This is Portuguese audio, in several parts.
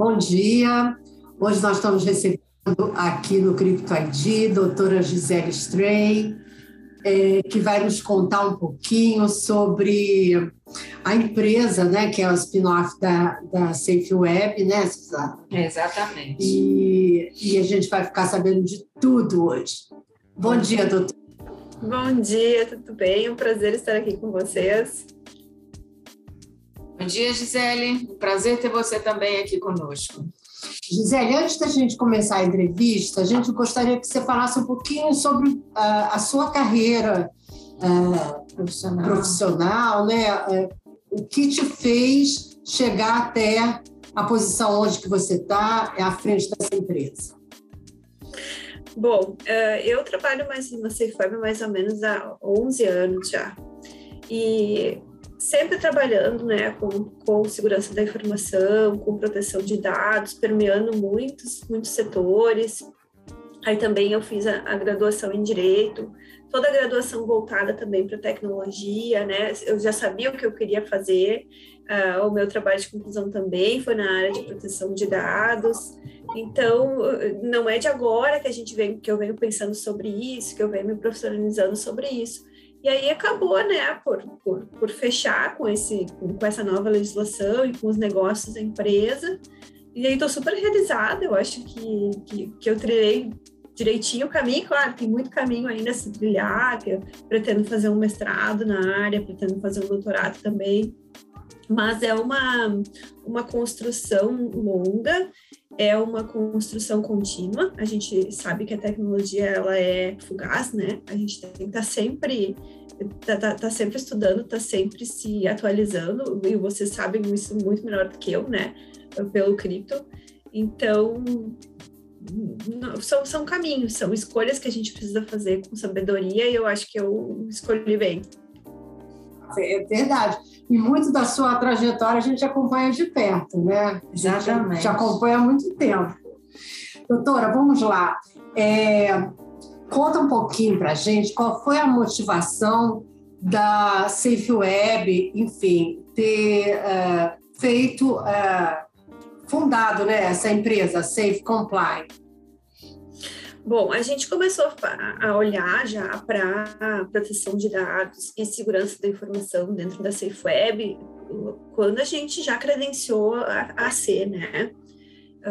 Bom dia. Hoje nós estamos recebendo aqui no Crypto ID, doutora Gisele Stray, é, que vai nos contar um pouquinho sobre a empresa, né, que é o spin-off da, da Safe Web, né, Suzana? Exatamente. E, e a gente vai ficar sabendo de tudo hoje. Bom dia, doutora. Bom dia, tudo bem? É um prazer estar aqui com vocês. Bom dia, Gisele. Um prazer ter você também aqui conosco. Gisele, antes da gente começar a entrevista, a gente gostaria que você falasse um pouquinho sobre uh, a sua carreira uh, profissional. profissional, né? Uh, o que te fez chegar até a posição onde que você está, à frente dessa empresa? Bom, eu trabalho mais na Safe mais ou menos há 11 anos já. E sempre trabalhando né, com, com segurança da informação, com proteção de dados, permeando muitos, muitos setores. Aí também eu fiz a, a graduação em Direito, toda a graduação voltada também para tecnologia, né? Eu já sabia o que eu queria fazer, uh, o meu trabalho de conclusão também foi na área de proteção de dados. Então, não é de agora que a gente vem, que eu venho pensando sobre isso, que eu venho me profissionalizando sobre isso. E aí acabou, né, por, por, por fechar com, esse, com essa nova legislação e com os negócios da empresa. E aí estou super realizada, eu acho que, que, que eu trilhei direitinho o caminho, claro, tem muito caminho ainda a se trilhar, que eu pretendo fazer um mestrado na área, pretendo fazer um doutorado também, mas é uma, uma construção longa é uma construção contínua. A gente sabe que a tecnologia ela é fugaz, né? A gente tem que estar tá sempre tá, tá, tá, sempre estudando, tá sempre se atualizando, e vocês sabem isso muito melhor do que eu, né? Pelo cripto. Então, são, são caminhos, são escolhas que a gente precisa fazer com sabedoria, e eu acho que eu escolhi bem. É verdade. E muito da sua trajetória a gente acompanha de perto, né? Exatamente. Já acompanha há muito tempo. Doutora, vamos lá. É, conta um pouquinho para a gente qual foi a motivação da Safe Web, enfim, ter uh, feito, uh, fundado né, essa empresa, Safe Comply. Bom, a gente começou a olhar já para proteção de dados e segurança da informação dentro da Safe Web quando a gente já credenciou a, a ser, né?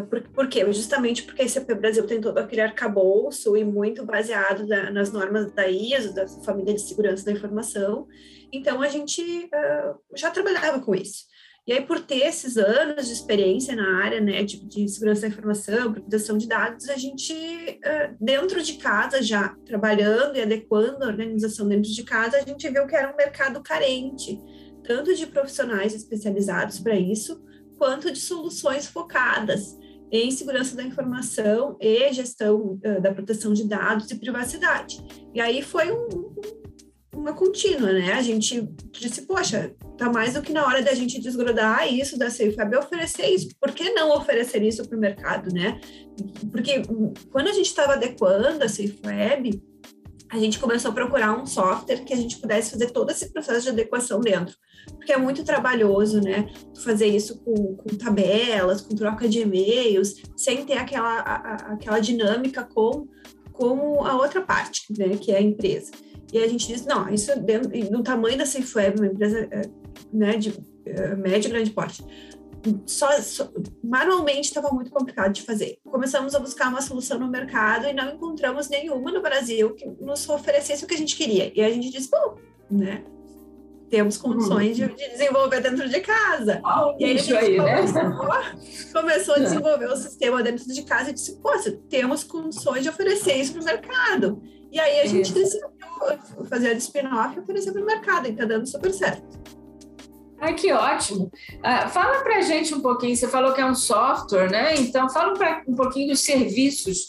Por, por quê? Justamente porque a ICP Brasil tem todo aquele arcabouço e muito baseado nas normas da ISO, da Família de Segurança da Informação. Então, a gente uh, já trabalhava com isso. E aí, por ter esses anos de experiência na área né, de, de segurança da informação, proteção de dados, a gente, dentro de casa, já trabalhando e adequando a organização dentro de casa, a gente viu que era um mercado carente, tanto de profissionais especializados para isso, quanto de soluções focadas em segurança da informação e gestão da proteção de dados e privacidade. E aí foi um, uma contínua, né? A gente disse, poxa, tá mais do que na hora da gente desgrudar isso da SafeWeb e oferecer isso. Por que não oferecer isso para o mercado, né? Porque quando a gente estava adequando a SafeWeb, a gente começou a procurar um software que a gente pudesse fazer todo esse processo de adequação dentro. Porque é muito trabalhoso, né? Fazer isso com, com tabelas, com troca de e-mails, sem ter aquela, a, aquela dinâmica com, com a outra parte, né? Que é a empresa. E a gente disse, não, isso dentro, no tamanho da SafeWeb, uma empresa eh, né, de uh, médio e grande porte, só, só, manualmente estava muito complicado de fazer. Começamos a buscar uma solução no mercado e não encontramos nenhuma no Brasil que nos oferecesse o que a gente queria. E a gente disse, bom, né, temos condições de, de, desenvolver dentro de casa. Oh, e aí a gente aí, começou, né? começou, a desenvolver o sistema dentro de casa e disse, pô, temos condições de oferecer isso para o mercado. E aí a gente decidiu fazer de spin-off e oferecer para o mercado, e está dando super certo. Ai, que ótimo. Uh, fala para a gente um pouquinho, você falou que é um software, né? Então, fala pra, um pouquinho dos serviços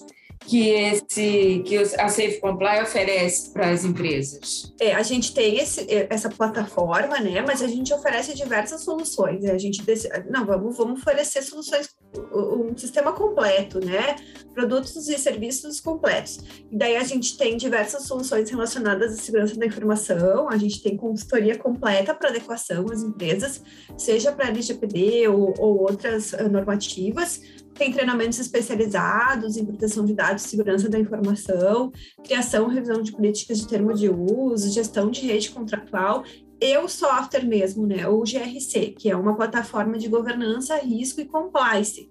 que esse que a Safe Comply oferece para as empresas? É, a gente tem esse, essa plataforma, né? Mas a gente oferece diversas soluções. A gente não vamos vamos oferecer soluções um sistema completo, né? Produtos e serviços completos. E daí a gente tem diversas soluções relacionadas à segurança da informação. A gente tem consultoria completa para adequação às empresas, seja para LGPD ou, ou outras uh, normativas tem treinamentos especializados em proteção de dados, segurança da informação, criação e revisão de políticas de termo de uso, gestão de rede contratual e o software mesmo, né, o GRC, que é uma plataforma de governança, risco e compliance.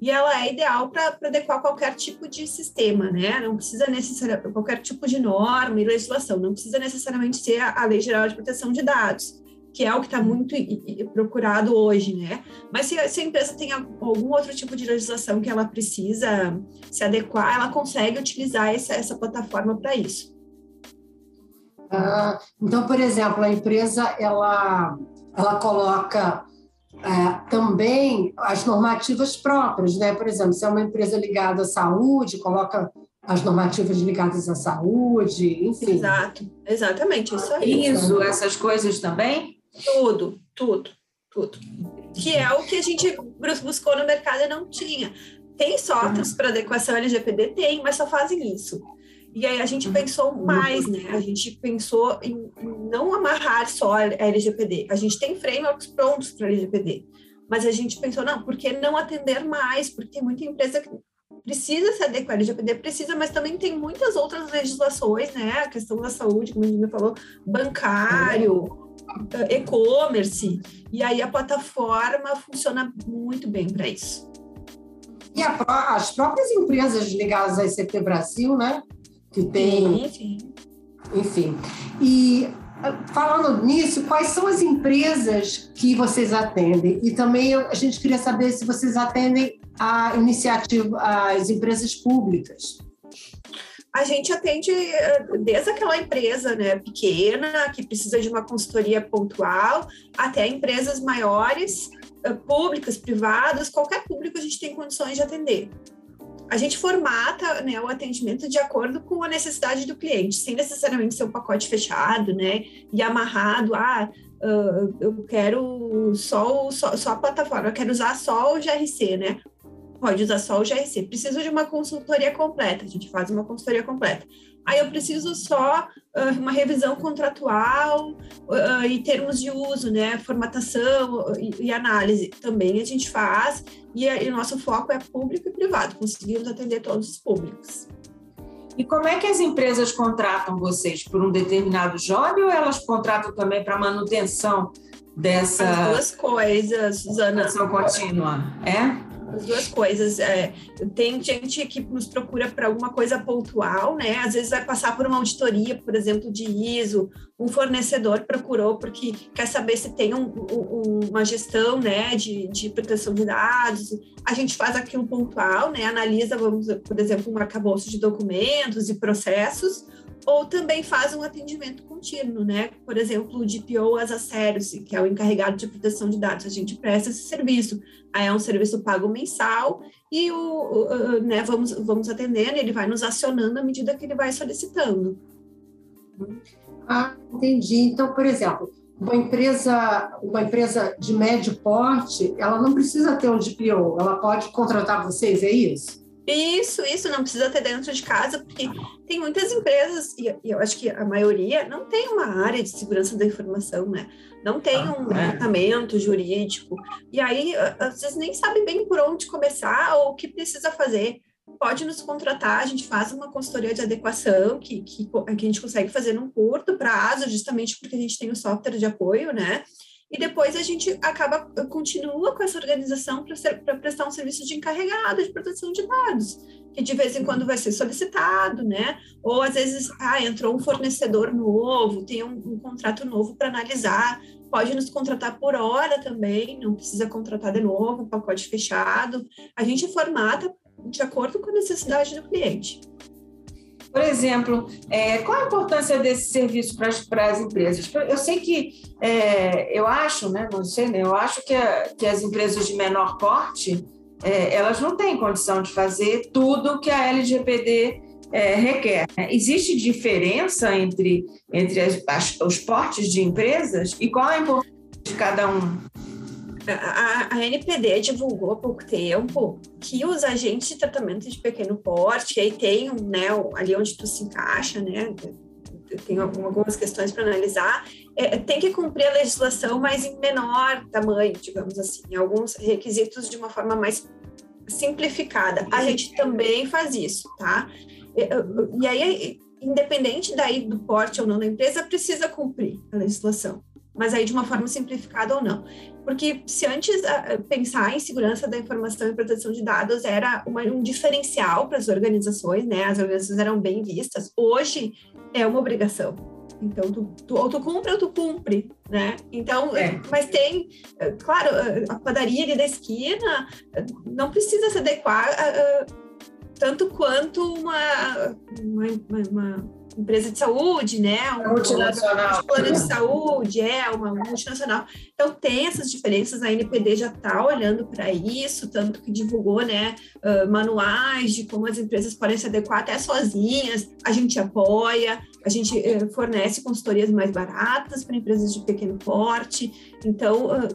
E ela é ideal para adequar qualquer tipo de sistema, né? Não precisa necessariamente qualquer tipo de norma e legislação, não precisa necessariamente ser a, a Lei Geral de Proteção de Dados que é o que está muito procurado hoje, né? Mas se, se, a empresa tem algum outro tipo de legislação que ela precisa se adequar, ela consegue utilizar essa, essa plataforma para isso. Ah, então, por exemplo, a empresa ela, ela coloca é, também as normativas próprias, né? Por exemplo, se é uma empresa ligada à saúde, coloca as normativas ligadas à saúde, enfim. Exato, exatamente, isso aí. Isso, essas coisas também? Tudo, tudo, tudo. Que é o que a gente buscou no mercado e não tinha. Tem softwares uhum. para adequação LGPD? Tem, mas só fazem isso. E aí a gente pensou mais, né? A gente pensou em não amarrar só a LGPD. A gente tem frameworks prontos para LGPD. Mas a gente pensou, não, por que não atender mais? Porque tem muita empresa que precisa se adequar. A LGPD precisa, mas também tem muitas outras legislações, né? A questão da saúde, como a gente falou, bancário, eh, e-commerce, e aí a plataforma funciona muito bem para isso. E a, as próprias empresas ligadas à ICP Brasil, né? Que tem. Enfim. Enfim. E falando nisso, quais são as empresas que vocês atendem? E também a gente queria saber se vocês atendem a iniciativa, as empresas públicas a gente atende eh, desde aquela empresa né, pequena, que precisa de uma consultoria pontual, até empresas maiores, eh, públicas, privadas, qualquer público a gente tem condições de atender. A gente formata né, o atendimento de acordo com a necessidade do cliente, sem necessariamente ser um pacote fechado né, e amarrado. Ah, uh, eu quero só, só, só a plataforma, eu quero usar só o GRC, né? Pode usar só o GRC. Preciso de uma consultoria completa, a gente faz uma consultoria completa. Aí eu preciso só uh, uma revisão contratual uh, e termos de uso, né? Formatação e, e análise também a gente faz. E, e o nosso foco é público e privado, conseguimos atender todos os públicos. E como é que as empresas contratam vocês? Por um determinado job ou elas contratam também para manutenção dessa. As duas coisas, Suzana. Manutenção contínua, é? As duas coisas. É, tem gente que nos procura para alguma coisa pontual, né? Às vezes vai passar por uma auditoria, por exemplo, de ISO, um fornecedor procurou porque quer saber se tem um, um, uma gestão, né, de, de proteção de dados. A gente faz aquilo pontual, né? Analisa, vamos, por exemplo, um arcabouço de documentos e processos, ou também faz um atendimento contínuo, né? Por exemplo, o DPO as a service, que é o encarregado de proteção de dados, a gente presta esse serviço. Aí é um serviço pago mensal e o, o né, vamos, vamos atendendo, ele vai nos acionando à medida que ele vai solicitando. Ah, entendi. Então, por exemplo, uma empresa, uma empresa de médio porte, ela não precisa ter um DPO, ela pode contratar vocês, é isso? Isso, isso, não precisa ter dentro de casa, porque tem muitas empresas, e eu acho que a maioria não tem uma área de segurança da informação, né? Não tem ah, um é. departamento jurídico, e aí às vezes nem sabe bem por onde começar ou o que precisa fazer. Pode nos contratar, a gente faz uma consultoria de adequação que, que, que a gente consegue fazer num curto prazo, justamente porque a gente tem o software de apoio, né? E depois a gente acaba, continua com essa organização para prestar um serviço de encarregado de proteção de dados, que de vez em quando vai ser solicitado, né? Ou às vezes, ah, entrou um fornecedor novo, tem um, um contrato novo para analisar, pode nos contratar por hora também, não precisa contratar de novo, pacote fechado. A gente formata de acordo com a necessidade do cliente. Por exemplo, é, qual a importância desse serviço para as, empresas? Eu sei que, é, eu acho, né, não sei, né, eu acho que, a, que as empresas de menor porte, é, elas não têm condição de fazer tudo que a LGPD é, requer. Existe diferença entre, entre as, as, os portes de empresas e qual a importância de cada um? A, a, NPD divulgou há pouco tempo que os agentes de tratamento de pequeno porte, aí tem né, ali onde tu se encaixa, né, tem algumas questões para analisar, é, tem que cumprir a legislação, mas em menor tamanho, digamos assim, alguns requisitos de uma forma mais simplificada. A gente também faz isso, tá? E aí, independente daí do porte ou não da empresa, precisa cumprir a legislação mas aí de uma forma simplificada ou não. Porque se antes uh, pensar em segurança da informação e proteção de dados era uma, um diferencial para as organizações, né? As organizações eram bem vistas. Hoje é uma obrigação. Então, tu, tu, ou tu cumpre ou tu cumpre, né? Então, é. mas tem, eh, claro, a padaria ali da esquina eh, não precisa se adequar tanto quanto uma, uma, uma empresa de saúde, né? Um, multinacional. Um plano de saúde, é, uma multinacional. Então, tem essas diferenças, a NPD já está olhando para isso, tanto que divulgou, né, uh, manuais de como as empresas podem se adequar até sozinhas, a gente apoia, a gente uh, fornece consultorias mais baratas para empresas de pequeno porte, então, uh,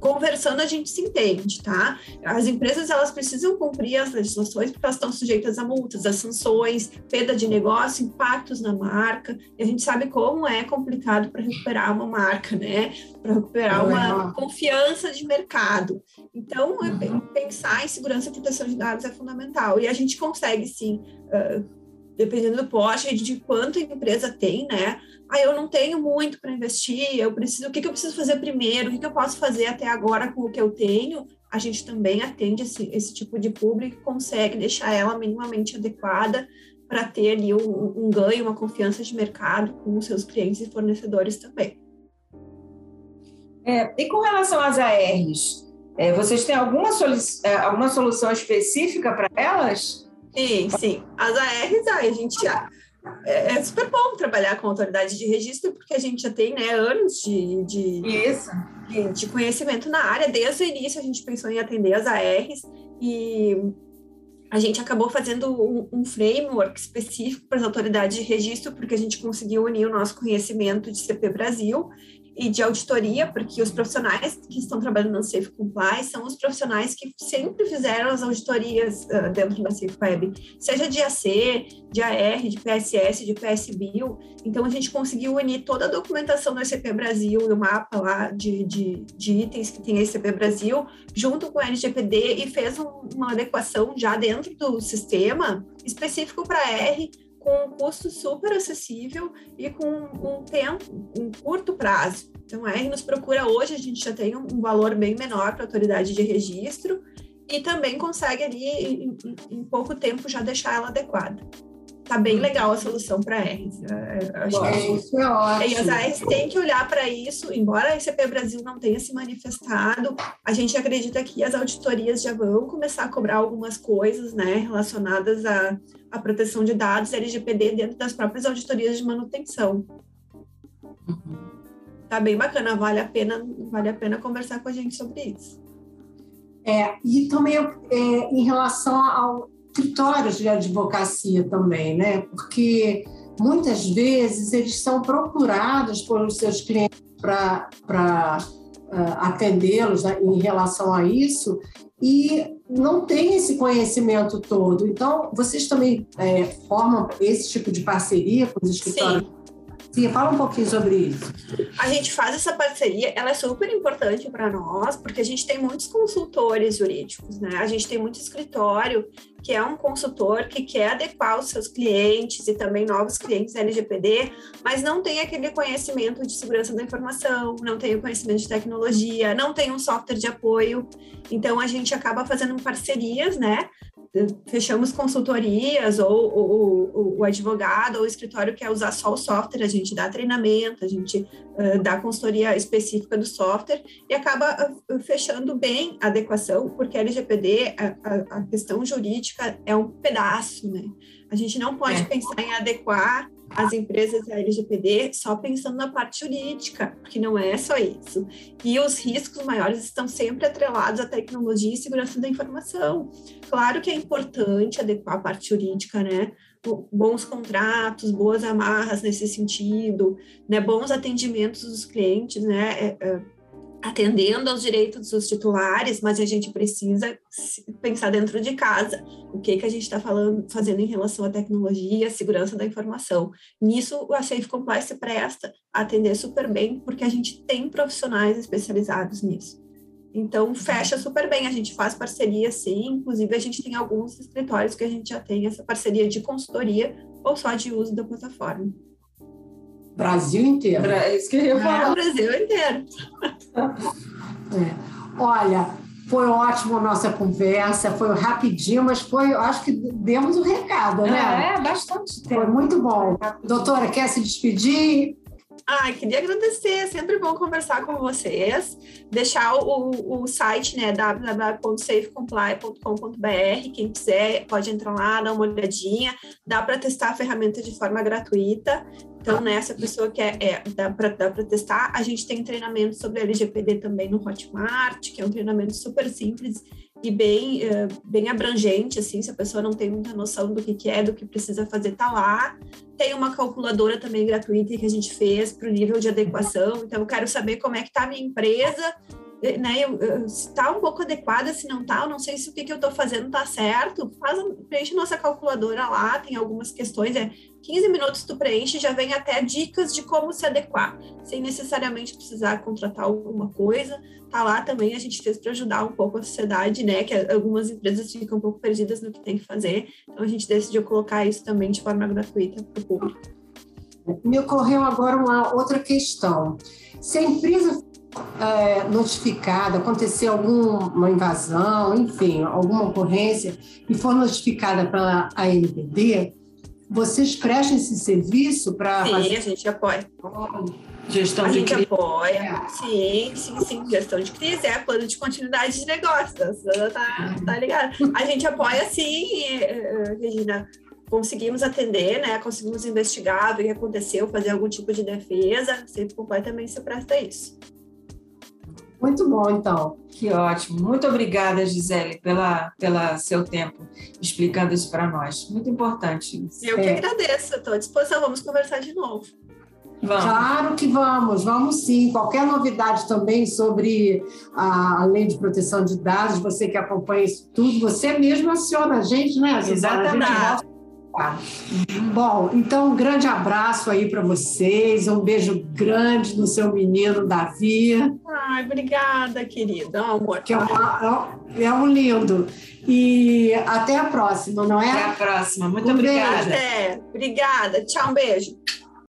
conversando a gente se entende, tá? As empresas elas precisam cumprir as legislações porque elas estão sujeitas a multas, a sanções, perda de negócio, impactos na marca. E a gente sabe como é complicado para recuperar uma marca, né? Para recuperar uma confiança de mercado. Então, uhum. pensar em segurança e proteção de dados é fundamental. E a gente consegue sim, uh, dependendo do porte de quanto a empresa tem, né? ah, eu não tenho muito para investir, eu preciso, o que, que eu preciso fazer primeiro, o que, que eu posso fazer até agora com o que eu tenho, a gente também atende esse, esse tipo de público e consegue deixar ela minimamente adequada para ter ali um, um, ganho, uma confiança de mercado com os seus clientes e fornecedores também. É, e com relação às ARs, é, vocês têm alguma, é, alguma solução específica para elas? Sim, sim. As ARs, a gente é, é, super bom trabalhar com autoridade de registro, porque a gente já tem né, anos de, de, Isso. de, de conhecimento na área. Desde o início, a gente pensou em atender as ARs e a gente acabou fazendo um, um, framework específico para as autoridades de registro, porque a gente conseguiu unir o nosso conhecimento de CP Brasil e de auditoria, porque os profissionais que estão trabalhando no Safe Compliance são os profissionais que sempre fizeram as auditorias uh, dentro da Safe Web, seja de AC, de AR, de PSS, de PSBio. Então, a gente conseguiu unir toda a documentação do SCP Brasil e o mapa lá de, de, de itens que tem SCP Brasil, junto com o LGPD, e fez um, uma adequação já dentro do sistema específico para R, com um custo super acessível e com um tempo, um curto prazo. Então, a R nos procura hoje, a gente já tem um valor bem menor para a autoridade de registro e também consegue ali, em, em pouco tempo, já deixar ela adequada tá bem legal a solução para Rs. Acho que isso é ótimo. E as ARs têm que olhar para isso, embora a ICP Brasil não tenha se manifestado, a gente acredita que as auditorias já vão começar a cobrar algumas coisas né, relacionadas à, à proteção de dados LGPD dentro das próprias auditorias de manutenção. Uhum. Tá bem bacana, vale a pena, vale a pena conversar com a gente sobre isso. É, e também é, em relação ao, escritórios de advocacia também, né? Porque muitas vezes eles são procurados pelos seus clientes para uh, atendê-los né, em relação a isso e não tem esse conhecimento todo. Então, vocês também é, formam esse tipo de parceria com os escritórios Sim. Sim, fala um pouquinho sobre isso. A gente faz essa parceria, ela é super importante para nós, porque a gente tem muitos consultores jurídicos, né? A gente tem muito escritório que é um consultor que quer adequar os seus clientes e também novos clientes LGPD, mas não tem aquele conhecimento de segurança da informação, não tem o conhecimento de tecnologia, não tem um software de apoio. Então a gente acaba fazendo parcerias, né? Fechamos consultorias ou, ou, o advogado ou o escritório quer usar só o software, a gente dá treinamento, a gente uh, dá consultoria específica do software e acaba fechando bem a adequação, porque a LGPD, a, a, a, questão jurídica é um pedaço, né? A gente não pode é. pensar em adequar as empresas da LGPD só pensando na parte jurídica, porque não é só isso. E os riscos maiores estão sempre atrelados à tecnologia e segurança da informação. Claro que é importante adequar a parte jurídica, né? Bons contratos, boas amarras nesse sentido, né? Bons atendimentos dos clientes, né? É, é, atendendo aos direitos dos titulares, mas a gente precisa pensar dentro de casa o que que a gente está falando, fazendo em relação à tecnologia, segurança da informação. Nisso, a Safe Compliance presta a atender super bem, porque a gente tem profissionais especializados nisso. Então, fecha super bem, a gente faz parceria sim, inclusive a gente tem alguns escritórios que a gente já tem essa parceria de consultoria ou só de uso da plataforma. Brasil inteiro. É isso que eu ia é. falar. É, Brasil inteiro. É. Olha, foi ótimo a nossa conversa, foi rapidinho, mas foi, acho que demos o um recado, né? É, bastante tempo. Foi muito bom. Doutora, quer se despedir? Ai, queria agradecer, é sempre bom conversar com vocês. Deixar o, o site, né, www.safecomply.com.br. Quem quiser pode entrar lá, dar uma olhadinha. Dá para testar a ferramenta de forma gratuita. Então, né, essa pessoa que é, é dá para testar. A gente tem treinamento sobre LGPD também no Hotmart, que é um treinamento super simples e bem, uh, bem abrangente, assim, se a pessoa não tem muita noção do que, que é, do que precisa fazer, tá lá. Tem uma calculadora também gratuita que a gente fez para o nível de adequação. Então, eu quero saber como é que está a minha empresa, né, eu, se está um pouco adequada, se não está, eu não sei se o que, que eu estou fazendo está certo, faz, preenche nossa calculadora lá, tem algumas questões, é 15 minutos tu preenche, já vem até dicas de como se adequar, sem necessariamente precisar contratar alguma coisa, tá lá também, a gente fez para ajudar um pouco a sociedade, né, que algumas empresas ficam um pouco perdidas no que tem que fazer, então a gente decidiu colocar isso também de forma gratuita para o público. Me ocorreu agora uma outra questão. Se a empresa é, notificada, aconteceu alguma invasão, enfim, alguma ocorrência, e for notificada pela ANPD, vocês prestam esse serviço para. Sim, fazer... a gente apoia. Gestão a de gente crise. apoia. É. Sim, sim, sim. Gestão de crise é plano de continuidade de negócios. Tá, tá ligado? A gente apoia sim, eh, eh, Regina. Conseguimos atender, né? Conseguimos investigar, o que aconteceu, fazer algum tipo de defesa. Sempre completamente se presta isso. Muito bom, então. Que ótimo. Muito obrigada, Gisele, pela, pela seu tempo explicando isso para nós. Muito importante. Isso. Eu que é. agradeço. Estou à disposição. Vamos conversar de novo. Vamos. Claro que vamos, vamos sim. Qualquer novidade também sobre a, lei de proteção de dados, você que acompanha isso tudo, você mesmo aciona a gente, né? Exatamente. Bom, então um grande abraço aí para vocês, um beijo grande no seu menino Davi. Ai, obrigada, querida, amor. Que é, uma, é, é um lindo. E até a próxima, não é? Até a próxima. Muito um obrigada. Beijo. Até. Obrigada. Tchau, um beijo.